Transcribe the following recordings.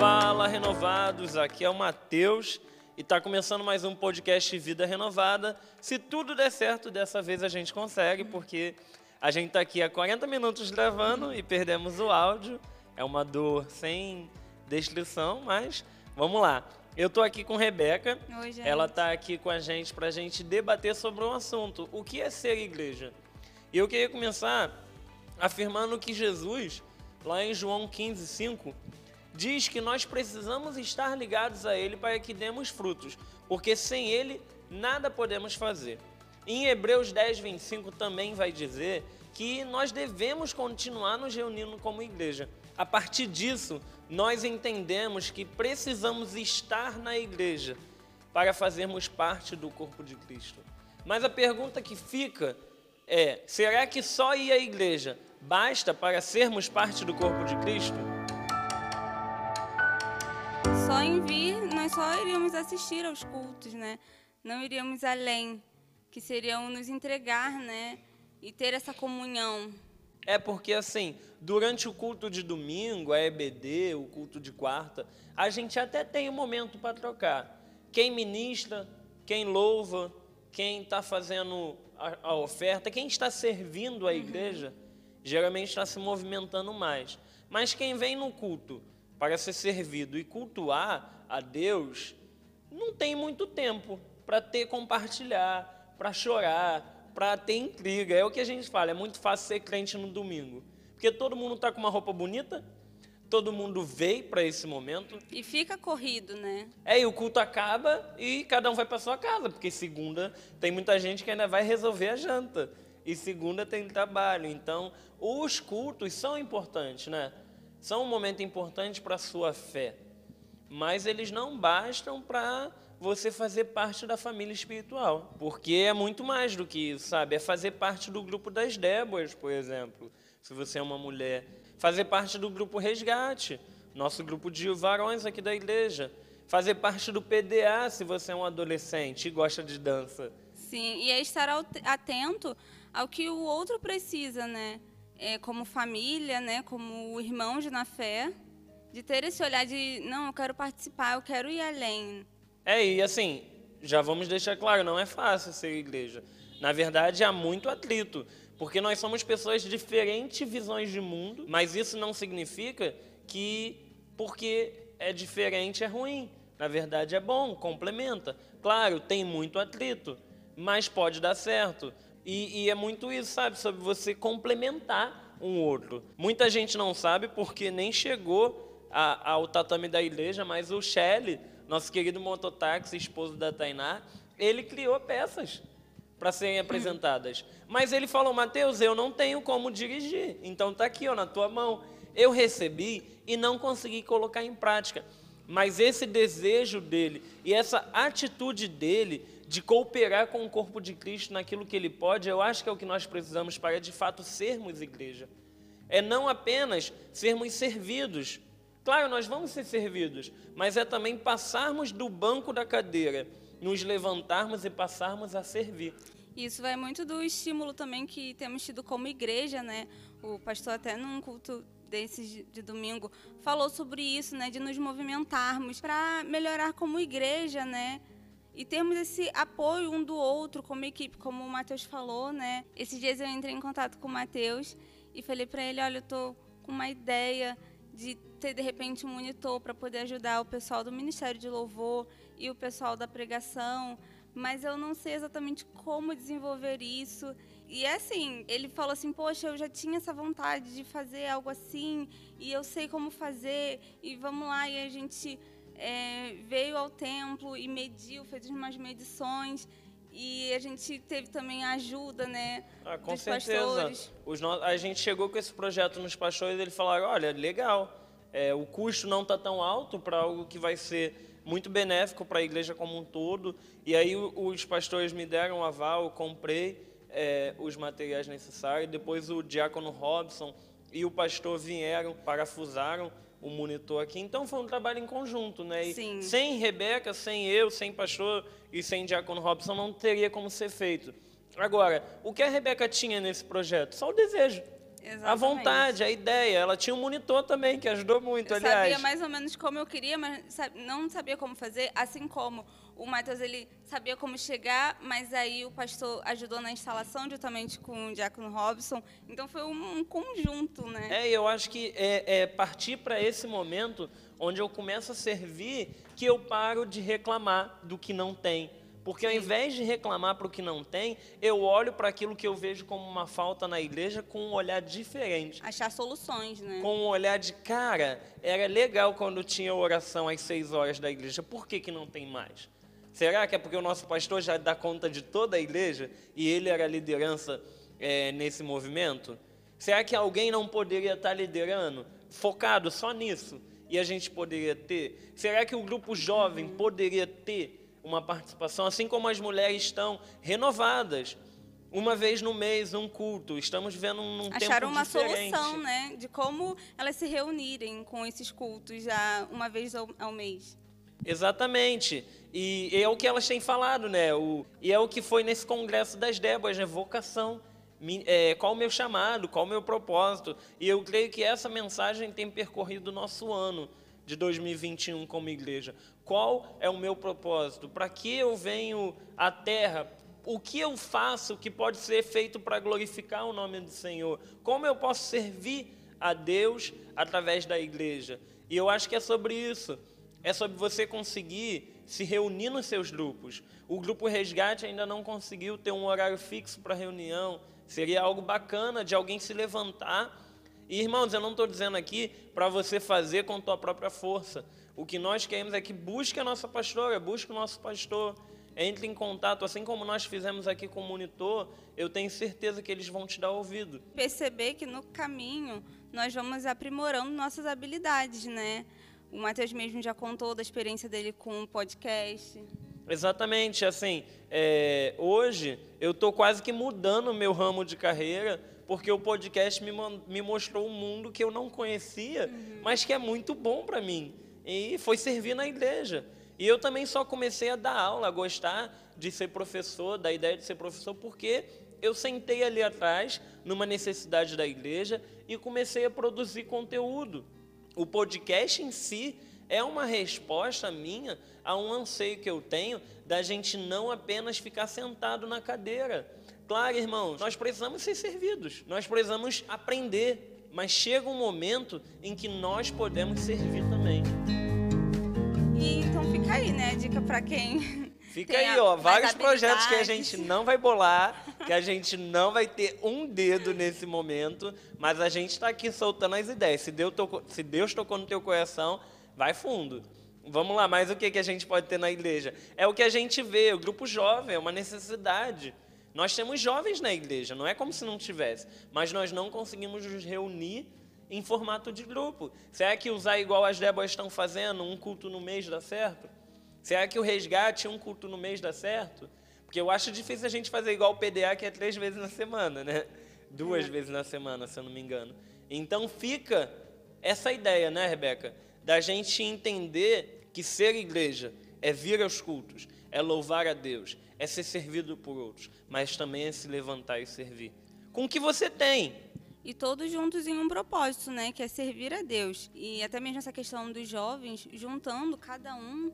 Fala renovados, aqui é o Matheus e está começando mais um podcast Vida Renovada. Se tudo der certo, dessa vez a gente consegue, porque a gente está aqui há 40 minutos gravando e perdemos o áudio. É uma dor sem descrição, mas vamos lá. Eu estou aqui com Rebeca. Oi, gente. Ela está aqui com a gente para a gente debater sobre um assunto: o que é ser igreja? E eu queria começar afirmando que Jesus, lá em João 15, 5, diz que nós precisamos estar ligados a Ele para que demos frutos, porque sem Ele nada podemos fazer. Em Hebreus 10, 25 também vai dizer que nós devemos continuar nos reunindo como igreja. A partir disso, nós entendemos que precisamos estar na igreja para fazermos parte do corpo de Cristo. Mas a pergunta que fica é: será que só ir à igreja basta para sermos parte do corpo de Cristo? Nós só iríamos assistir aos cultos, né? Não iríamos além, que seriam nos entregar, né? E ter essa comunhão. É porque assim, durante o culto de domingo, a EBD, o culto de quarta, a gente até tem um momento para trocar. Quem ministra, quem louva, quem está fazendo a, a, oferta, quem está servindo a igreja, geralmente está se movimentando mais. Mas quem vem no culto para ser servido e cultuar a Deus, não tem muito tempo para ter compartilhar, para chorar, para ter intriga. É o que a gente fala, é muito fácil ser crente no domingo. Porque todo mundo está com uma roupa bonita, todo mundo veio para esse momento. E fica corrido, né? É, e o culto acaba e cada um vai para sua casa, porque segunda tem muita gente que ainda vai resolver a janta. E segunda tem trabalho. Então, os cultos são importantes, né? São um momento importante para a sua fé. Mas eles não bastam para você fazer parte da família espiritual. Porque é muito mais do que isso, sabe? É fazer parte do grupo das Déboras, por exemplo. Se você é uma mulher. Fazer parte do grupo Resgate, nosso grupo de varões aqui da igreja. Fazer parte do PDA, se você é um adolescente e gosta de dança. Sim, e é estar atento ao que o outro precisa, né? É, como família, né? Como irmãos na fé, de ter esse olhar de não, eu quero participar, eu quero ir além. É, e assim, já vamos deixar claro, não é fácil ser igreja. Na verdade, há muito atrito, porque nós somos pessoas de diferentes visões de mundo, mas isso não significa que porque é diferente é ruim. Na verdade, é bom, complementa. Claro, tem muito atrito, mas pode dar certo. E, e, é muito isso, sabe? Sobre você complementar um outro. Muita gente não sabe porque nem chegou a, ao tatame da igreja, mas o Shelley, nosso querido mototáxi, esposo da Tainá, ele criou peças para serem apresentadas. Mas ele falou, Mateus, eu não tenho como dirigir, então está aqui ó, na tua mão. Eu recebi e não consegui colocar em prática. Mas esse desejo dele e essa atitude dele de cooperar com o corpo de Cristo naquilo que ele pode, eu acho que é o que nós precisamos para de fato sermos igreja. É não apenas sermos servidos. Claro, nós vamos ser servidos, mas é também passarmos do banco da cadeira, nos levantarmos e passarmos a servir. Isso vai muito do estímulo também que temos tido como igreja, né? O pastor até num culto desses de domingo falou sobre isso, né, de nos movimentarmos para melhorar como igreja, né? E termos esse apoio um do outro como equipe, como o Matheus falou, né? Esses dias eu entrei em contato com o Matheus e falei para ele, olha, eu tô com uma ideia de ter de repente um monitor para poder ajudar o pessoal do Ministério de Louvor e o pessoal da pregação, mas eu não sei exatamente como desenvolver isso. E é assim, ele falou assim: Poxa, eu já tinha essa vontade de fazer algo assim, e eu sei como fazer, e vamos lá. E a gente é, veio ao templo e mediu, fez umas medições. E a gente teve também a ajuda, né? Ah, com dos certeza. pastores. Os no... A gente chegou com esse projeto nos pastores e eles falaram: olha, legal, é, o custo não está tão alto para algo que vai ser muito benéfico para a igreja como um todo. E aí os pastores me deram um aval, eu comprei é, os materiais necessários. Depois o diácono Robson e o pastor vieram, parafusaram o monitor aqui. Então foi um trabalho em conjunto, né? E Sim. sem Rebeca, sem eu, sem pastor e sem diácono Robson não teria como ser feito. Agora, o que a Rebeca tinha nesse projeto? Só o desejo. Exatamente. A vontade, a ideia. Ela tinha um monitor também, que ajudou muito, Eu aliás. sabia mais ou menos como eu queria, mas não sabia como fazer, assim como o Matheus ele sabia como chegar, mas aí o pastor ajudou na instalação juntamente com o Diácono Robson. Então foi um, um conjunto, né? É, eu acho que é, é partir para esse momento onde eu começo a servir que eu paro de reclamar do que não tem. Porque ao invés de reclamar para o que não tem, eu olho para aquilo que eu vejo como uma falta na igreja com um olhar diferente. Achar soluções, né? Com um olhar de, cara, era legal quando tinha oração às seis horas da igreja, por que, que não tem mais? Será que é porque o nosso pastor já dá conta de toda a igreja e ele era a liderança é, nesse movimento? Será que alguém não poderia estar liderando, focado só nisso, e a gente poderia ter? Será que o grupo jovem poderia ter uma participação, assim como as mulheres estão renovadas? Uma vez no mês, um culto. Estamos vivendo num Acharam tempo uma diferente. solução, né? De como elas se reunirem com esses cultos já uma vez ao, ao mês. Exatamente. E é o que elas têm falado, né? O, e é o que foi nesse congresso das Débora, né? Vocação. É, qual o meu chamado, qual o meu propósito. E eu creio que essa mensagem tem percorrido o nosso ano de 2021 como igreja. Qual é o meu propósito? Para que eu venho à terra? O que eu faço que pode ser feito para glorificar o nome do Senhor? Como eu posso servir a Deus através da igreja? E eu acho que é sobre isso. É sobre você conseguir se reunir nos seus grupos. O grupo Resgate ainda não conseguiu ter um horário fixo para reunião. Seria algo bacana de alguém se levantar. E, irmãos, eu não estou dizendo aqui para você fazer com tua própria força. O que nós queremos é que busque a nossa pastora, busque o nosso pastor. Entre em contato, assim como nós fizemos aqui com o monitor, eu tenho certeza que eles vão te dar ouvido. Perceber que no caminho nós vamos aprimorando nossas habilidades, né? O Matheus mesmo já contou da experiência dele com o podcast. Exatamente, assim, é, hoje eu estou quase que mudando o meu ramo de carreira, porque o podcast me, me mostrou um mundo que eu não conhecia, mas que é muito bom para mim. E foi servir na igreja. E eu também só comecei a dar aula, a gostar de ser professor, da ideia de ser professor, porque eu sentei ali atrás, numa necessidade da igreja, e comecei a produzir conteúdo. O podcast em si é uma resposta minha a um anseio que eu tenho da gente não apenas ficar sentado na cadeira. Claro, irmãos, nós precisamos ser servidos, nós precisamos aprender, mas chega um momento em que nós podemos servir também. E então fica aí, né? Dica para quem Fica aí, ó, vários projetos que a gente não vai bolar, que a gente não vai ter um dedo nesse momento, mas a gente está aqui soltando as ideias. Se Deus, tocou, se Deus tocou no teu coração, vai fundo. Vamos lá, mas o que, que a gente pode ter na igreja? É o que a gente vê, o grupo jovem, é uma necessidade. Nós temos jovens na igreja, não é como se não tivesse, mas nós não conseguimos nos reunir em formato de grupo. Será que usar igual as Déboras estão fazendo, um culto no mês dá certo? Será que o resgate, um culto no mês dá certo? Porque eu acho difícil a gente fazer igual o PDA, que é três vezes na semana, né? Duas vezes na semana, se eu não me engano. Então fica essa ideia, né, Rebeca? Da gente entender que ser igreja é vir aos cultos, é louvar a Deus, é ser servido por outros, mas também é se levantar e servir. Com o que você tem, E todos juntos em um propósito, né? Que é servir a Deus. E até mesmo essa questão dos jovens, juntando cada um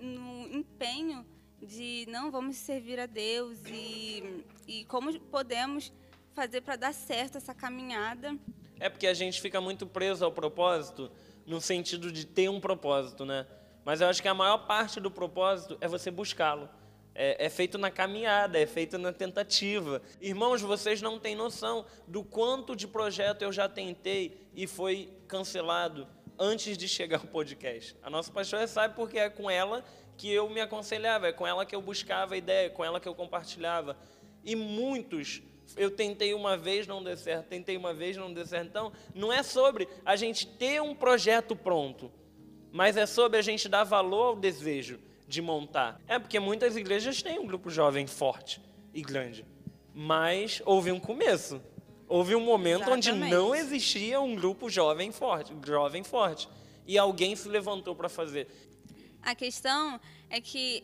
no empenho de não vamos servir a Deus e, e como podemos fazer para dar certo essa caminhada. É porque a gente fica muito preso ao propósito, no sentido de ter um propósito, né? Mas eu acho que a maior parte do propósito é você buscá-lo. É, é feito na caminhada, é feito na tentativa. Irmãos, vocês não têm noção do quanto de projeto eu já tentei e foi cancelado antes de chegar o podcast. A nossa pastora sabe porque é com ela que eu me aconselhava, é com ela que eu buscava ideia, é com ela que eu compartilhava. E muitos eu tentei uma vez, não deu certo, tentei uma vez, não deu certo. Então, não é sobre a gente ter um projeto pronto, mas é sobre a gente dar valor ao desejo de montar. É porque muitas igrejas têm um grupo jovem forte e grande, mas houve um começo. Houve um momento onde Exatamente. não existia um grupo jovem forte, jovem forte, e alguém se levantou para fazer. A questão é que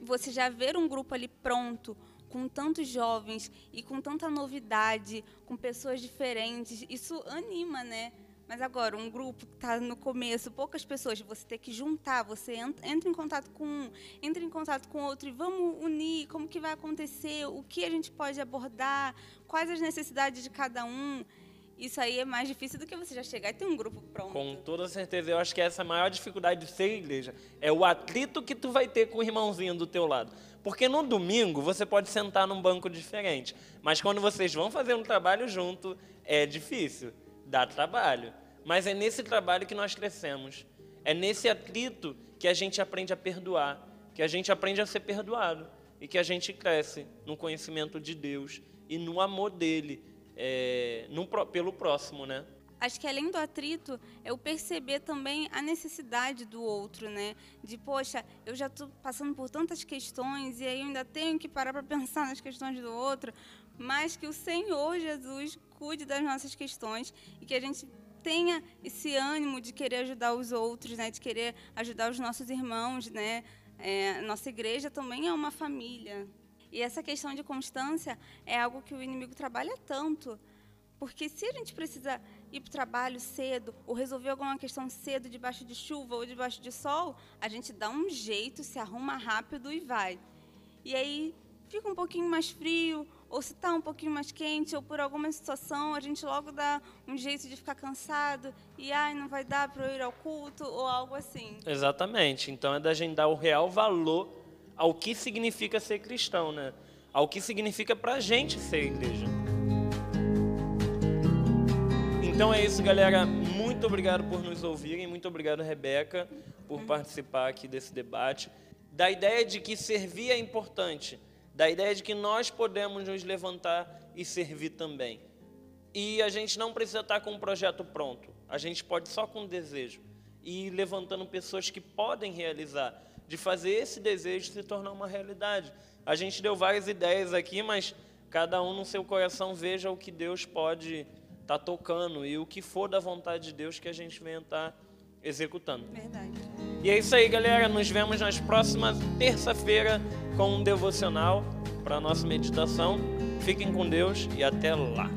você já ver um grupo ali pronto, com tantos jovens e com tanta novidade, com pessoas diferentes, isso anima, né? Mas agora, um grupo que está no começo, poucas pessoas, você ter que juntar, você entra em contato com um, entra em contato com outro e vamos unir, como que vai acontecer, o que a gente pode abordar, quais as necessidades de cada um. Isso aí é mais difícil do que você já chegar e ter um grupo pronto. Com toda certeza, eu acho que essa é a maior dificuldade de ser igreja. É o atrito que tu vai ter com o irmãozinho do teu lado. Porque no domingo você pode sentar num banco diferente, mas quando vocês vão fazer um trabalho junto, é difícil dá trabalho. Mas é nesse trabalho que nós crescemos. É nesse atrito que a gente aprende a perdoar, que a gente aprende a ser perdoado e que a gente cresce no conhecimento de Deus e no amor dele é, no, pelo próximo, né? Acho que além do atrito, é o perceber também a necessidade do outro, né? De, poxa, eu já estou passando por tantas questões e aí eu ainda tenho que parar para pensar nas questões do outro, mas que o Senhor Jesus cuide das nossas questões e que a gente tenha esse ânimo de querer ajudar os outros, né? De querer ajudar os nossos irmãos, né? É, nossa igreja também é uma família. E essa questão de constância é algo que o inimigo trabalha tanto. Porque se a gente precisa ir para o trabalho cedo, ou resolver alguma questão cedo, debaixo de chuva ou debaixo de sol, a gente dá um jeito, se arruma rápido e vai. E aí fica um pouquinho mais frio, ou se está um pouquinho mais quente, ou por alguma situação, a gente logo dá um jeito de ficar cansado e ai, não vai dar para eu ir ao culto ou algo assim. Exatamente. Então é da gente dar o real valor ao que significa ser cristão, né? Ao que significa para a gente ser igreja. Então é isso, galera. Muito obrigado por nos ouvirem. Muito obrigado, Rebeca, por participar aqui desse debate. Da ideia de que servir é importante da ideia de que nós podemos nos levantar e servir também. E a gente não precisa estar com um projeto pronto, a gente pode só com desejo e levantando pessoas que podem realizar, de fazer esse desejo se tornar uma realidade. A gente deu várias ideias aqui, mas cada um no seu coração veja o que Deus pode estar tá tocando e o que for da vontade de Deus que a gente venha estar tá executando. Verdade. E é isso aí, galera. Nos vemos nas próximas terça-feira com um devocional para nossa meditação. Fiquem com Deus e até lá.